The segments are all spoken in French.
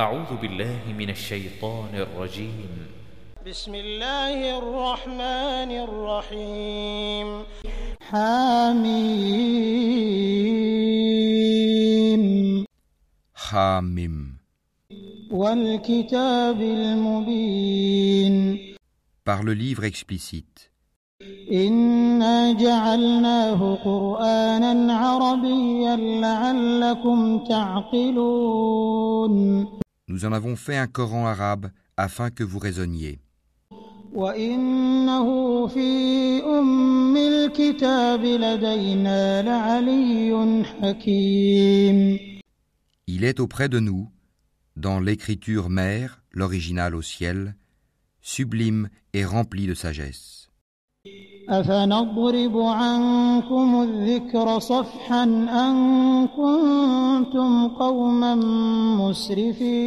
أعوذ بالله من الشيطان الرجيم. بسم الله الرحمن الرحيم. حميم Hamim. والكتاب المبين. Par le livre explicite. إنا جعلناه قرآنا عربيا لعلكم تعقلون. Nous en avons fait un Coran arabe afin que vous raisonniez. Il est auprès de nous, dans l'écriture mère, l'original au ciel, sublime et rempli de sagesse. أفنضرب عنكم الذكر صفحا أن كنتم قوما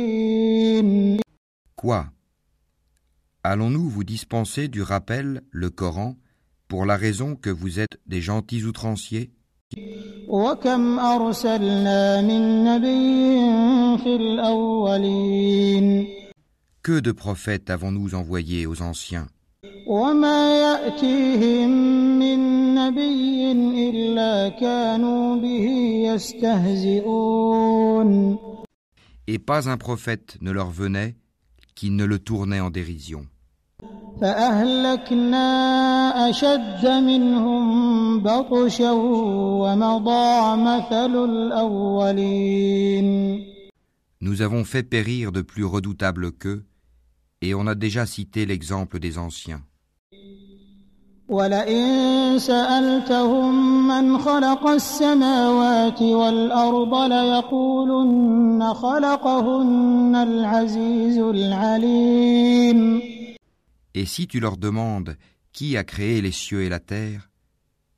مسرفين Quoi Allons-nous vous dispenser du rappel, le Coran, pour la raison que vous êtes des gentils outranciers وكم أرسلنا من نبي في الأولين Que de prophètes avons-nous envoyés aux anciens وما يأتيهم من نبي إلا كانوا به يستهزئون Et pas un prophète ne leur venait qui ne le tournait en dérision. فأهلكنا أشد منهم بطشا ومضى مثل الأولين Nous avons fait périr de plus redoutables qu'eux, et on a déjà cité l'exemple des anciens. ولئن سألتهم من خلق السماوات والأرض ليقولن خلقهن العزيز العليم Et si tu leur demandes qui a créé les cieux et la terre,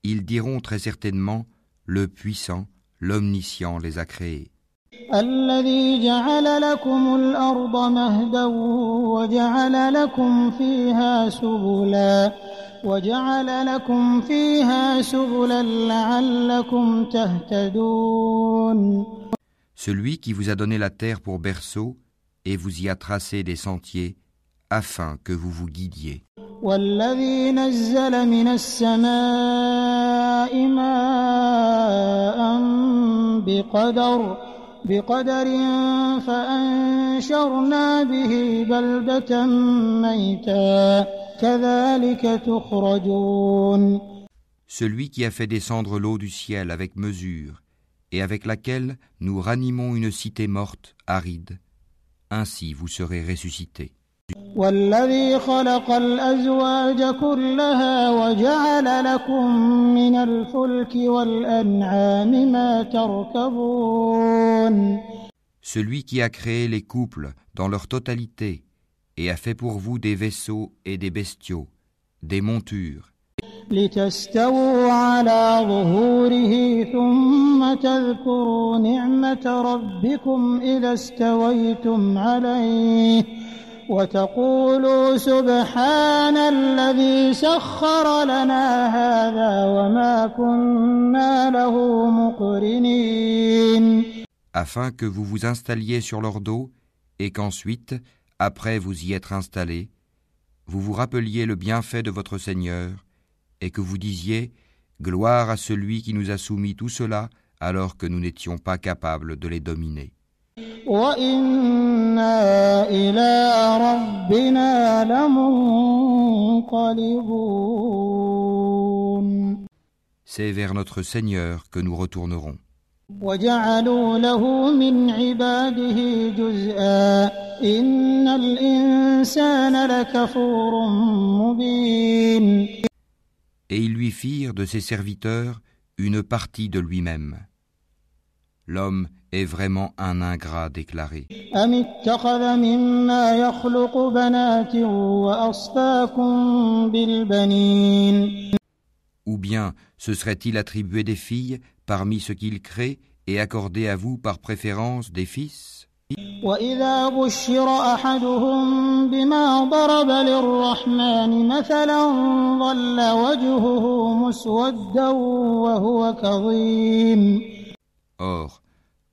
ils diront très certainement le puissant, l'omniscient les a créés. الذي جعل لكم الأرض مهدا وجعل لكم فيها سبلا وجعل لكم فيها سبلا لعلكم تهتدون Celui qui vous a donné la terre pour berceau et vous y a tracé des sentiers afin que vous vous guidiez. والذي نزل من السماء ماء بقدر بقدر فأنشرنا به بلدة ميتا كذلك تخرجون Celui qui a fait descendre l'eau du ciel avec mesure et avec laquelle nous ranimons une cité morte, aride, ainsi vous serez ressuscités. والذي خلق الأزواج كلها وجعل لكم من الفلك والأنعام ما تركبون Celui qui a créé les couples dans leur totalité et a fait pour vous des vaisseaux et des bestiaux, des montures, لتستووا على ظهوره ثم تذكروا نعمة ربكم إذا استويتم عليه وتقولوا سبحان الذي سخر لنا هذا وما كنا له مقرنين afin que vous vous installiez sur leur dos et qu'ensuite, après vous y être installés, vous vous rappeliez le bienfait de votre Seigneur, et que vous disiez Gloire à celui qui nous a soumis tout cela alors que nous n'étions pas capables de les dominer. C'est vers notre Seigneur que nous retournerons. وجعلوا له من عباده جزءا إن الإنسان لكفور مبين Et ils lui firent de ses serviteurs une partie de lui-même. L'homme est vraiment un ingrat déclaré. أم اتخذ مما يخلق بنات وأصفاكم بالبنين Ou bien se serait-il attribué des filles parmi ce qu'il crée et accordé à vous par préférence des fils وإذا بشر أحدهم بما ضرب للرحمن مثلا ظل وجهه مسودا وهو كظيم Or,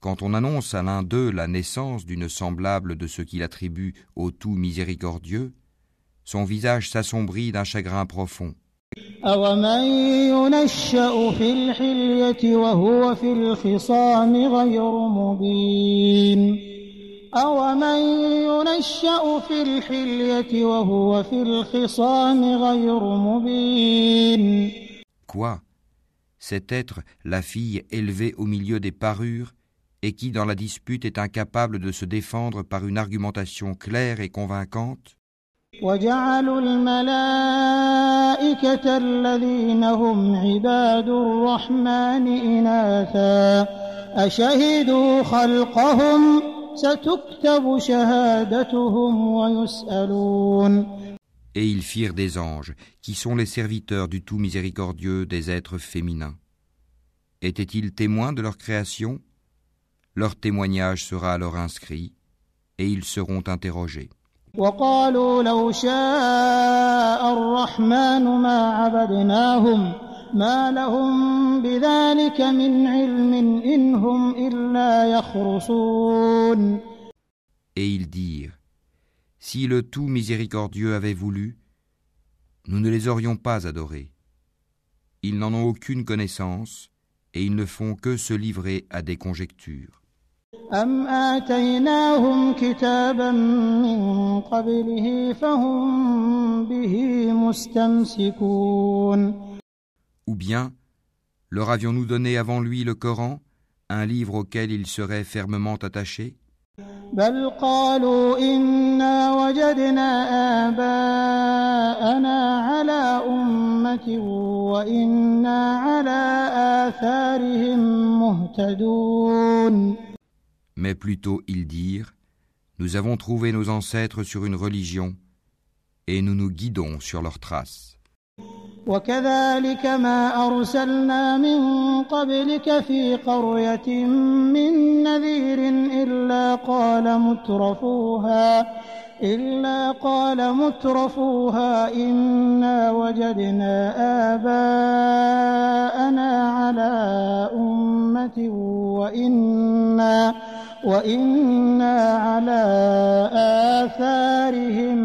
Quand on annonce à l'un d'eux la naissance d'une semblable de ce qu'il attribue au tout miséricordieux, son visage s'assombrit d'un chagrin profond. أومن ينشأ في الحلية وهو في الخصام غير مبين أومن ينشأ في الحلية وهو في الخصام غير مبين Quoi Cet être, la fille élevée au milieu des parures, et qui dans la dispute est incapable de se défendre par une argumentation claire et convaincante وجعلوا الملائكة الذين هم عباد الرحمن إناثا أشهدوا خلقهم ستكتب شهادتهم ويسألون Et ils firent des anges, qui sont les serviteurs du tout miséricordieux des êtres féminins. Étaient-ils témoins de leur création Leur témoignage sera alors inscrit, et ils seront interrogés. وقالوا لو شاء الرحمن ما عبدناهم ما لهم بذلك من علم إن هم إلا يخرصون Et ils dirent, Si le tout miséricordieux avait voulu, nous ne les aurions pas adorés. Ils n'en ont aucune connaissance, et ils ne font que se livrer à des conjectures. أم آتيناهم كتابا من قبله فهم به مستمسكون Ou bien, leur avions-nous donné avant lui le Coran, un livre auquel ils seraient fermement attachés بل قالوا إنا وجدنا آباءنا على أمة وإنا على آثارهم مهتدون Mais plutôt ils dirent, Nous avons trouvé nos ancêtres sur une religion, et nous nous guidons sur leurs traces. وكذلك ما أرسلنا من قبلك في قرية من نذير إلا قال مترفوها إلا قال مترفوها إنا وجدنا آباءنا على أمة وإنا وإنا على آثارهم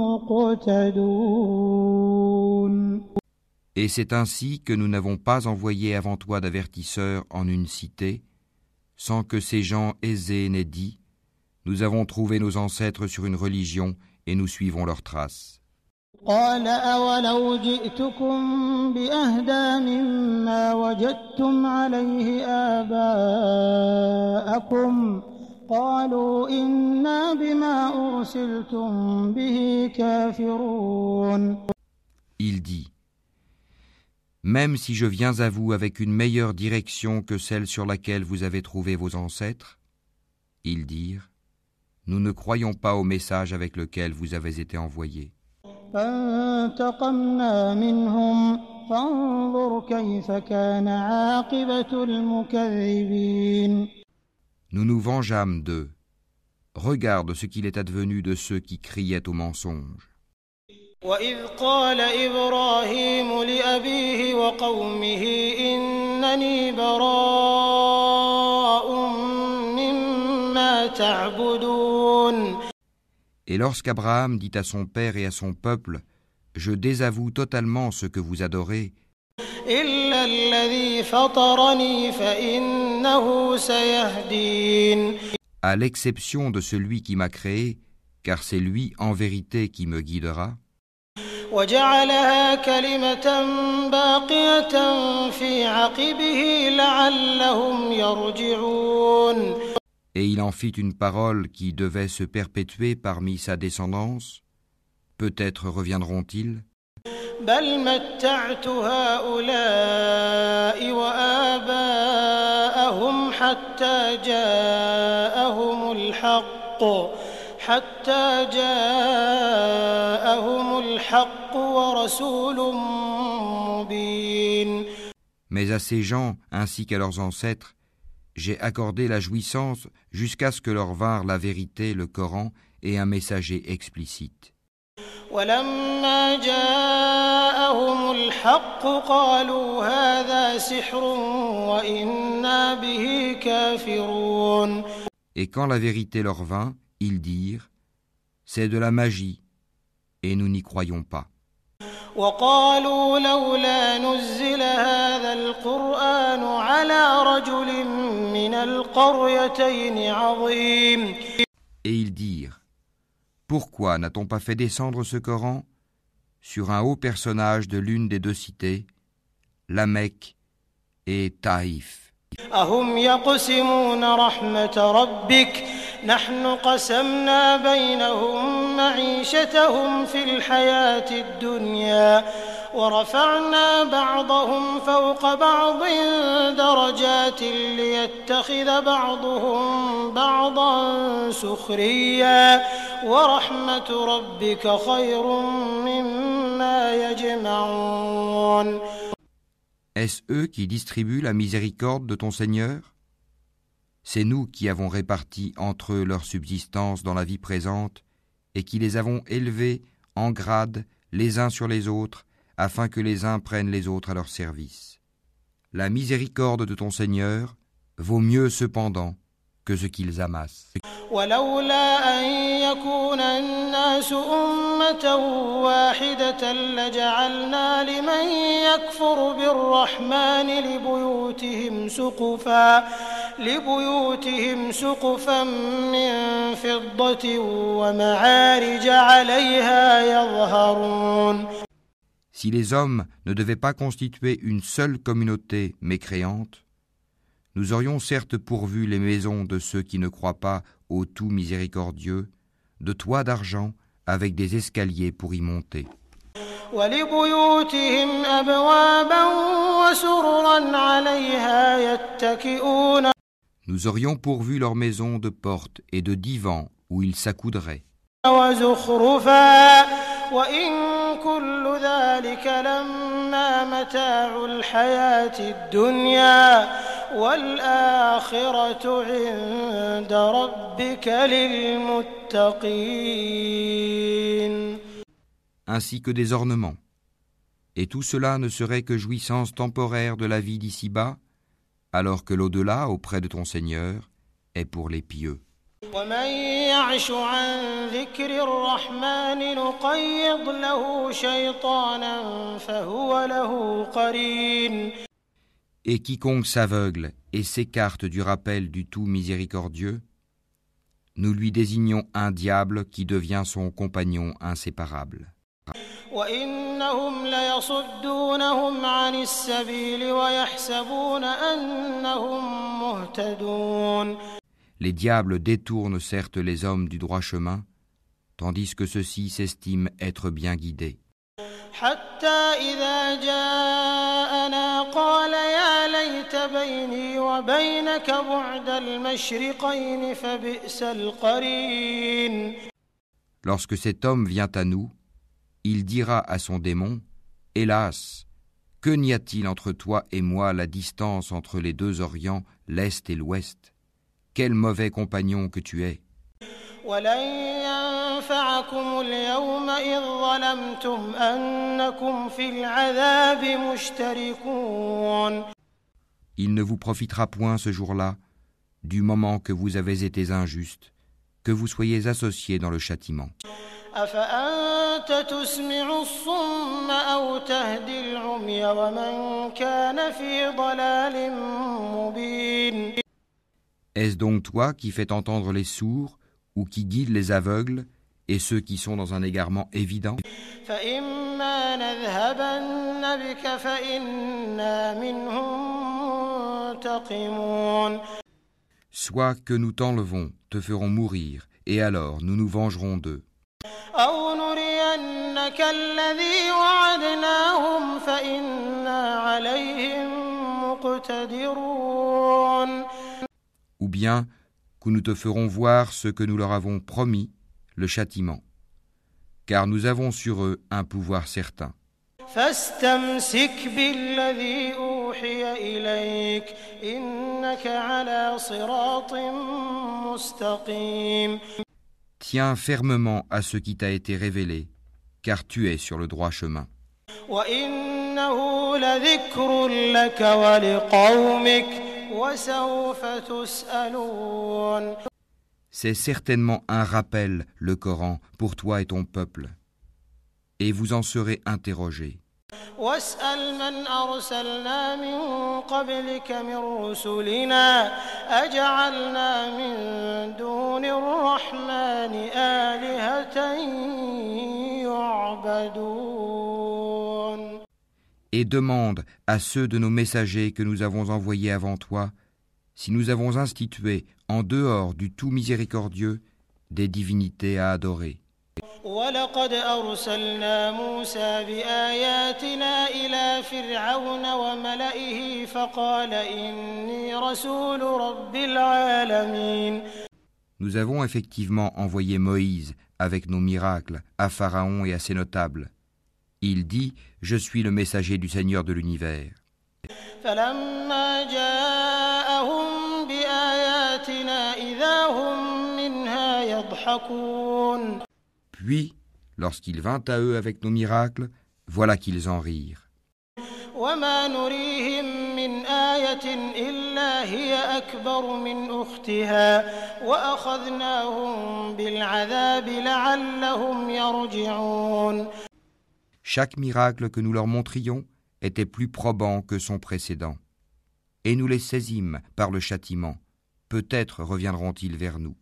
مقتدون Et c'est ainsi que nous n'avons pas envoyé avant toi d'avertisseurs en une cité, sans que ces gens aisés n'aient dit nous avons trouvé nos ancêtres sur une religion et nous suivons leurs traces. Il dit Même si je viens à vous avec une meilleure direction que celle sur laquelle vous avez trouvé vos ancêtres, ils dirent Nous ne croyons pas au message avec lequel vous avez été envoyés. فانتقمنا منهم فانظر كيف كان عاقبة المكذبين Nous nous vengeâmes d'eux. Regarde ce qu'il est advenu de ceux qui criaient au mensonge. وإذ قال إبراهيم لأبيه وقومه إنني براء مما تعبدون Et lorsqu'Abraham dit à son père et à son peuple, Je désavoue totalement ce que vous adorez, à l'exception de celui qui m'a créé, car c'est lui en vérité qui me guidera et il en fit une parole qui devait se perpétuer parmi sa descendance, peut-être reviendront-ils. Mais à ces gens ainsi qu'à leurs ancêtres, j'ai accordé la jouissance jusqu'à ce que leur vinrent la vérité, le Coran et un messager explicite. ولما جاءهم الحق قالوا هذا سحر وإنا به كافرون Et quand la vérité leur vint, ils dirent C'est de la magie, et nous n'y croyons pas. وقالوا لولا نزل هذا القرآن على رجل من القريتين عظيم Et ils dirent Pourquoi n'a-t-on pas fait descendre ce Coran sur un haut personnage de l'une des deux cités, la Mecque et Taïf أهم يقسمون رحمة ربك نحن قسمنا بينهم معيشتهم في الحياة الدنيا ورفعنا بعضهم فوق بعض درجات ليتخذ بعضهم بعضا سخريا ورحمة ربك خير مما يجمعون Est-ce eux qui distribuent la miséricorde de ton Seigneur C'est nous qui avons réparti entre eux leur subsistance dans la vie présente et qui les avons élevés en grade les uns sur les autres afin que les uns prennent les autres à leur service. La miséricorde de ton Seigneur vaut mieux cependant que ce qu'ils amassent. ولولا أن يكون الناس أمة واحدة لجعلنا لمن يكفر بالرحمن لبيوتهم سقفا لبيوتهم سقفا من فضة ومعارج عليها يظهرون si les hommes ne devaient pas constituer une seule communauté mécréante, nous aurions certes pourvu les maisons de ceux qui ne croient pas au tout miséricordieux, de toits d'argent avec des escaliers pour y monter. Nous aurions pourvu leurs maisons de portes et de divans où ils s'accoudraient. وزخرفا وإن كل ذلك لما متاع الحياة الدنيا والآخرة عند ربك للمتقين ainsi que des ornements. Et tout cela ne serait que jouissance temporaire de la vie d'ici-bas, alors que l'au-delà, auprès de ton Seigneur, est pour les pieux. ومن يعش عن ذكر الرحمن نقيض له شيطانا فهو له قرين Et quiconque s'aveugle et s'écarte du rappel du tout miséricordieux, nous lui désignons un diable qui devient son compagnon inséparable. Les diables détournent certes les hommes du droit chemin, tandis que ceux-ci s'estiment être bien guidés. حتى إذا جاءنا قال يا ليت بيني وبينك بعد المشرقين فبئس القرين Lorsque cet homme vient à nous, il dira à son démon, Hélas, que n'y a-t-il entre toi et moi la distance entre les deux Orients, l'Est et l'Ouest quel mauvais compagnon que tu es. Il ne vous profitera point ce jour-là, du moment que vous avez été injuste, que vous soyez associés dans le châtiment. Est-ce donc toi qui fais entendre les sourds ou qui guide les aveugles et ceux qui sont dans un égarement évident? Soit que nous t'enlevons, te ferons mourir, et alors nous nous vengerons d'eux Ou bien que nous te ferons voir ce que nous leur avons promis, le châtiment. Car nous avons sur eux un pouvoir certain. فاستمسك بالذي أوحي إليك إنك على صراط مستقيم Tiens fermement à ce qui t'a été révélé, car tu es sur le droit chemin. وإنه لذكر لك ولقومك وسوف تسألون C'est certainement un rappel, le Coran, pour toi et ton peuple. Et vous en serez interrogés. واسأل من أرسلنا من قبلك من رسلنا أجعلنا من دون الرحمن آلهة يعبدون et demande à ceux de nos messagers que nous avons envoyés avant toi si nous avons institué en dehors du tout miséricordieux des divinités à adorer. Nous avons effectivement envoyé Moïse avec nos miracles à Pharaon et à ses notables. Il dit, je suis le messager du Seigneur de l'univers. Puis, lorsqu'il vint à eux avec nos miracles, voilà qu'ils en rirent. Chaque miracle que nous leur montrions était plus probant que son précédent. Et nous les saisîmes par le châtiment. Peut-être reviendront-ils vers nous.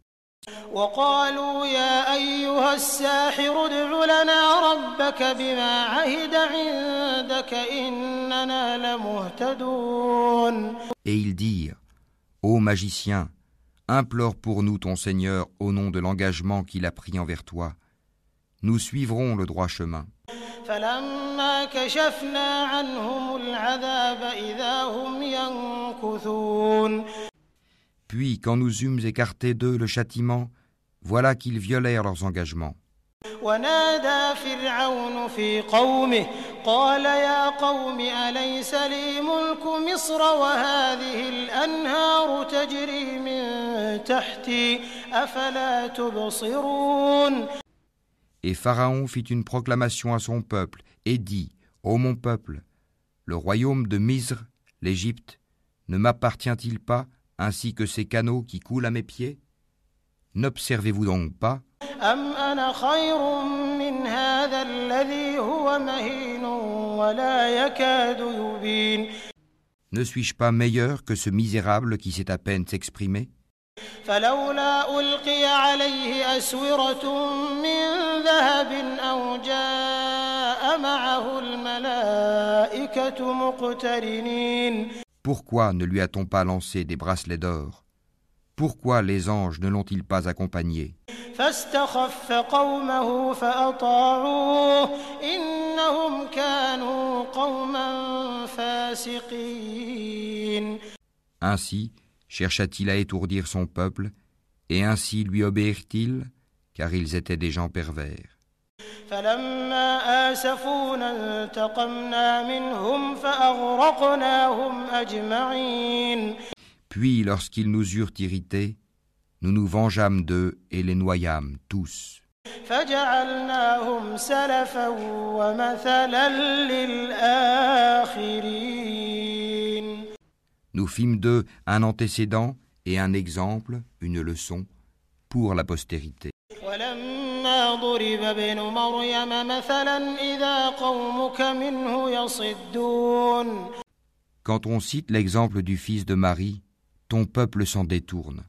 وقالوا يا أيها الساحر ادع لنا ربك بما عهد عندك إننا لمهتدون Et ils dirent Ô magicien, implore pour nous ton Seigneur au nom de l'engagement qu'il a pris envers toi. Nous suivrons le droit chemin. فلما كشفنا عنهم العذاب إذا هم ينكثون Puis, quand nous eûmes écarté d'eux le châtiment, voilà qu'ils violèrent leurs engagements. ونادى فرعون في قومه قال يا قوم أليس لي ملك مصر وهذه الأنهار تجري من تحتي أفلا تبصرون Et Pharaon fit une proclamation à son peuple et dit Ô mon peuple, le royaume de Misre, l'Égypte, ne m'appartient-il pas ainsi que ces canaux qui coulent à mes pieds N'observez-vous donc pas أم أنا خير من هذا الذي هو مهين ولا يكاد يبين Ne suis-je pas meilleur que ce misérable qui sait à peine s'exprimer فلولا ألقي عليه أسورة من ذهب أو جاء معه الملائكة مقترنين Pourquoi ne lui a-t-on pas lancé des bracelets d'or Pourquoi les anges ne l'ont-ils pas accompagné فاستخف قومه فأطاعوه إنهم كانوا قوما فاسقين Ainsi chercha-t-il à étourdir son peuple, et ainsi lui obéirent-ils, car ils étaient des gens pervers. فلما آسفونا انتقمنا منهم فأغرقناهم أجمعين Puis, lorsqu'ils nous eurent irrités, nous nous vengeâmes d'eux et les noyâmes tous. فجعلناهم سلفا ومثلا للآخرين Nous fîmes d'eux un antécédent et un exemple, une leçon, pour la postérité. ولما ضرب ابن مريم مثلا إذا قومك منه يصدون Quand on cite l'exemple du fils de Marie, ton peuple s'en détourne.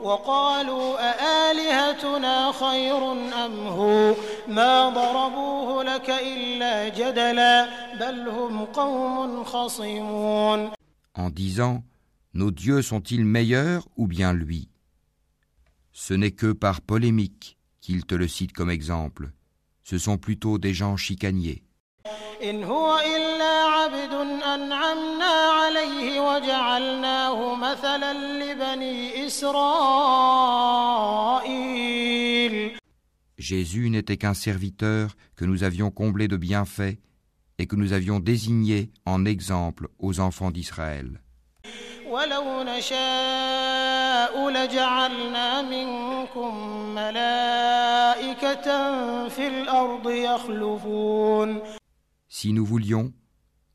وقالوا أآلهتنا خير أم هو ما ضربوه لك إلا جدلا بل هم قوم خصمون en disant Nos dieux sont-ils meilleurs ou bien lui Ce n'est que par polémique qu'ils te le cite comme exemple. Ce sont plutôt des gens chicaniers. Jésus n'était qu'un serviteur que nous avions comblé de bienfaits et que nous avions désigné en exemple aux enfants d'Israël. ولو نشاء لجعلنا منكم ملائكة ملائكة في الأرض يخلفون Si nous voulions,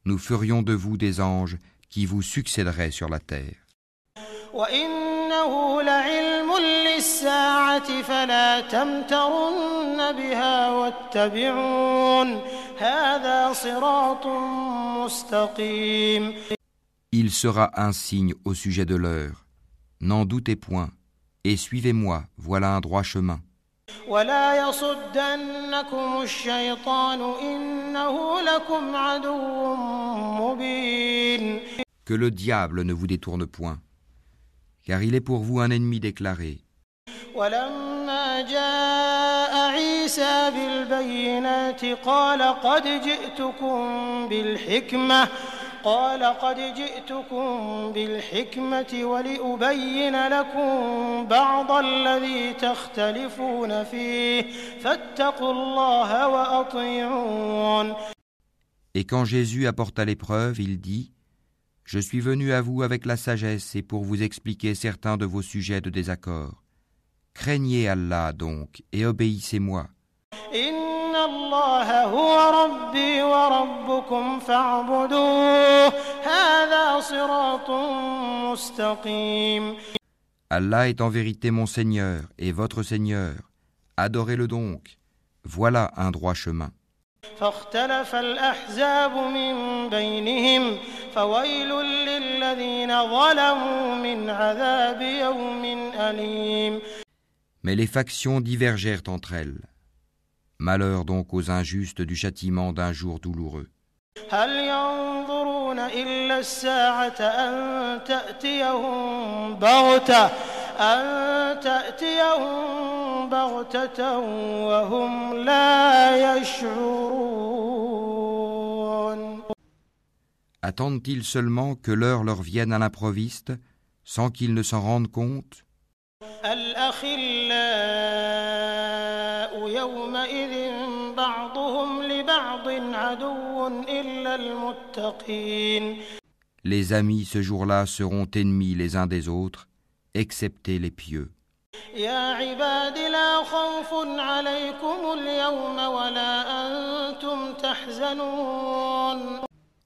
nous ferions de vous des anges qui vous succéderaient sur la terre. وإنه لعلم للساعة فلا تمترن بها واتبعون هذا صراط مستقيم Il sera un signe au sujet de l'heure. N'en doutez point, et suivez-moi, voilà un droit chemin. ولا يصدنكم الشيطان إنه لكم عدو مبين Que le diable ne vous détourne point, car il est pour vous un ennemi déclaré. ولما جاء عيسى بالبينات قال قد جئتكم بالحكمة قال قد جئتكم بالحكمة ولأبين لكم بعض الذي تختلفون فيه فاتقوا الله وأطيعون Et quand Jésus apporta l'épreuve, il dit Je suis venu à vous avec la sagesse et pour vous expliquer certains de vos sujets de désaccord. Craignez Allah donc et obéissez-moi. إن الله هو ربي وربكم فاعبدوه هذا صراط مستقيم Allah est en vérité mon Seigneur et votre Seigneur. Adorez-le donc. Voilà un droit chemin. فاختلف الأحزاب من بينهم فويل للذين ظلموا من عذاب يوم أليم Mais les factions divergèrent entre elles. Malheur donc aux injustes du châtiment d'un jour douloureux. هل ينظرون إلا الساعة أن تأتيهم بغتة أن تأتيهم بغتة وهم لا يشعرون Attendent-ils seulement que l'heure leur vienne à l'improviste, sans qu'ils ne s'en rendent compte الأخلاء يومئذ بعضهم لبعض عدو إلا المتقين Les amis ce jour-là seront ennemis les uns des autres, excepté les pieux. يا عباد لا خوف عليكم اليوم ولا أنتم تحزنون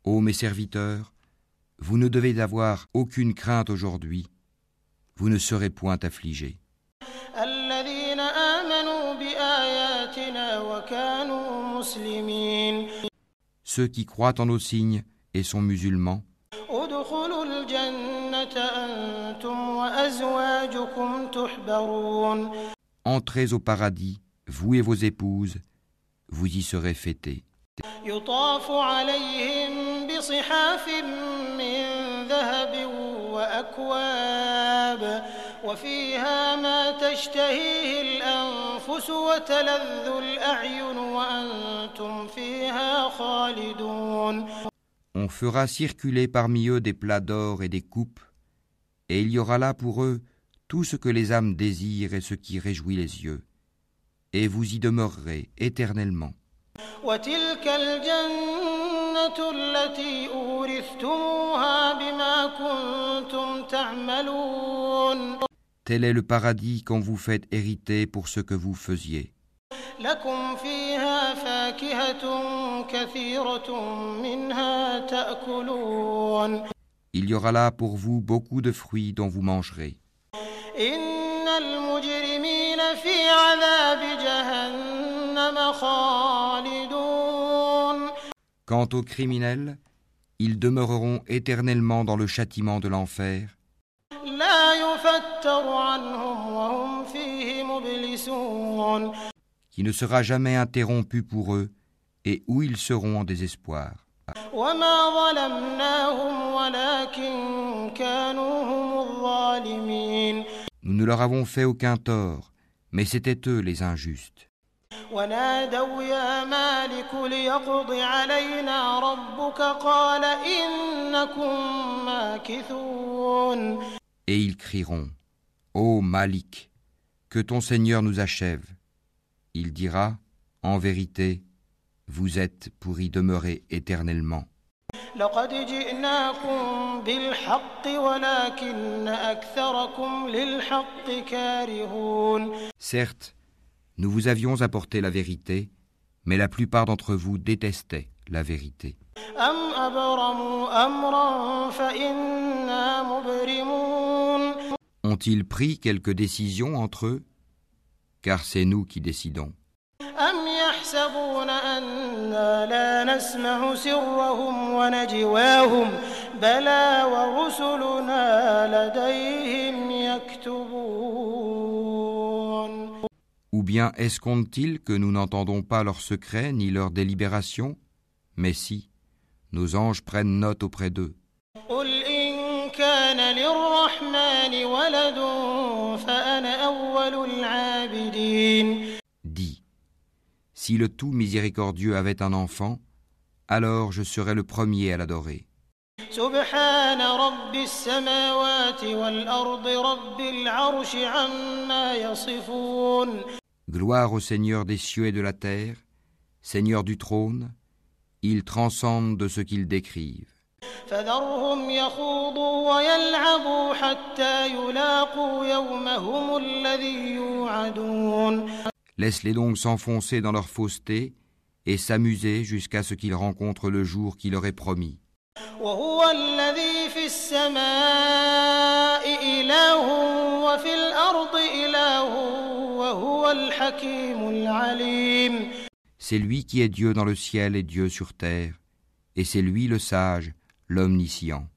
Ô mes serviteurs, vous ne devez avoir aucune crainte aujourd'hui, vous ne serez point affligés. Ceux qui croient en nos signes et sont musulmans, ادخلوا الجنة أنتم وأزواجكم تحبرون entrez au paradis, vous et vos épouses, vous y serez fêtés. يطاف عليهم بصحاف من ذهب وأكواب وفيها ما تشتهيه الأنفس وتلذ الأعين وأنتم فيها خالدون On fera circuler parmi eux des plats d'or et des coupes, et il y aura là pour eux tout ce que les âmes désirent et ce qui réjouit les yeux, et vous y demeurerez éternellement. Tel est le paradis qu'on vous fait hériter pour ce que vous faisiez. Il y aura là pour vous beaucoup de fruits dont vous mangerez. Quant aux criminels, ils demeureront éternellement dans le châtiment de l'enfer qui ne sera jamais interrompu pour eux, et où ils seront en désespoir. وما ظلمناهم ولكن كانوا هم الظالمين Nous ne leur avons fait aucun tort, mais c'étaient eux les injustes. ونادوا يا مالك ليقض علينا ربك قال إنكم ماكثون et ils crieront Ô Malik, que ton Seigneur nous achève. Il dira En vérité, vous êtes pour y demeurer éternellement. Certes, nous vous avions apporté la vérité, mais la plupart d'entre vous détestaient la vérité. Ont-ils pris quelque décision entre eux? Car c'est nous qui décidons. Ou bien escomptent-ils que nous n'entendons pas leurs secrets ni leurs délibérations? Mais si, nos anges prennent note auprès d'eux. Dis, si le tout miséricordieux avait un enfant, alors je serais le premier à l'adorer. Gloire au Seigneur des cieux et de la terre, Seigneur du trône, il transcende de ce qu'ils décrivent. فذرهم يخوضوا ويلعبوا حتى يلاقوا يومهم الذي يوعدون Laisse-les donc s'enfoncer dans leur fausseté et s'amuser jusqu'à ce qu'ils rencontrent le jour qui leur est promis. وهو الذي في السماء إله وفي الأرض إله وهو الحكيم العليم C'est lui qui est Dieu dans le ciel et Dieu sur terre, et c'est lui le sage, l'omniscient.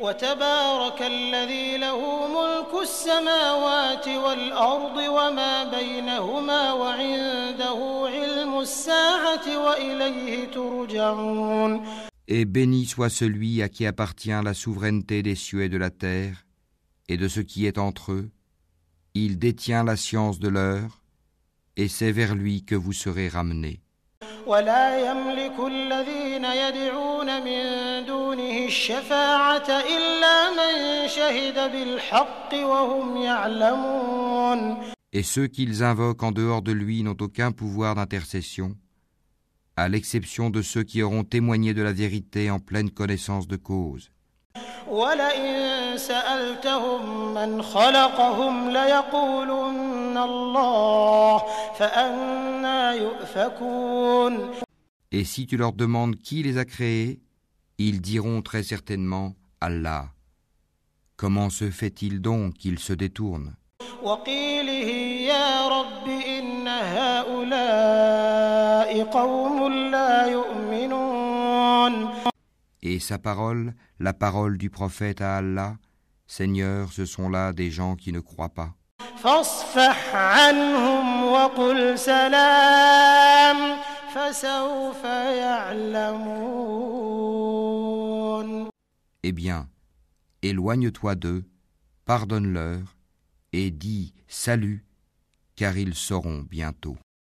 وتبارك الذي له ملك السماوات والأرض وما بينهما وعنده علم الساعة وإليه ترجعون Et béni soit celui à qui appartient la souveraineté des cieux et de la terre, et de ce qui est entre eux. Il détient la science de l'heure, et c'est vers lui que vous serez ramenés. ولا يملك الذين يدعون من دونه الشفاعة إلا من شهد بالحق وهم يعلمون Et ceux qu'ils invoquent en dehors de lui n'ont aucun pouvoir d'intercession, à l'exception de ceux qui auront témoigné de la vérité en pleine connaissance de cause. ولئن سألتهم من خلقهم ليقولن الله فأنا يؤفكون Et si tu leur demandes qui les a créés, ils diront très certainement Allah. Comment se fait-il donc qu'ils se détournent? Et sa parole, la parole du prophète à Allah, Seigneur, ce sont là des gens qui ne croient pas. فاصفح عنهم وقل سلام فسوف يعلمون Eh bien, éloigne-toi d'eux, pardonne-leur, et dis salut, car ils sauront bientôt.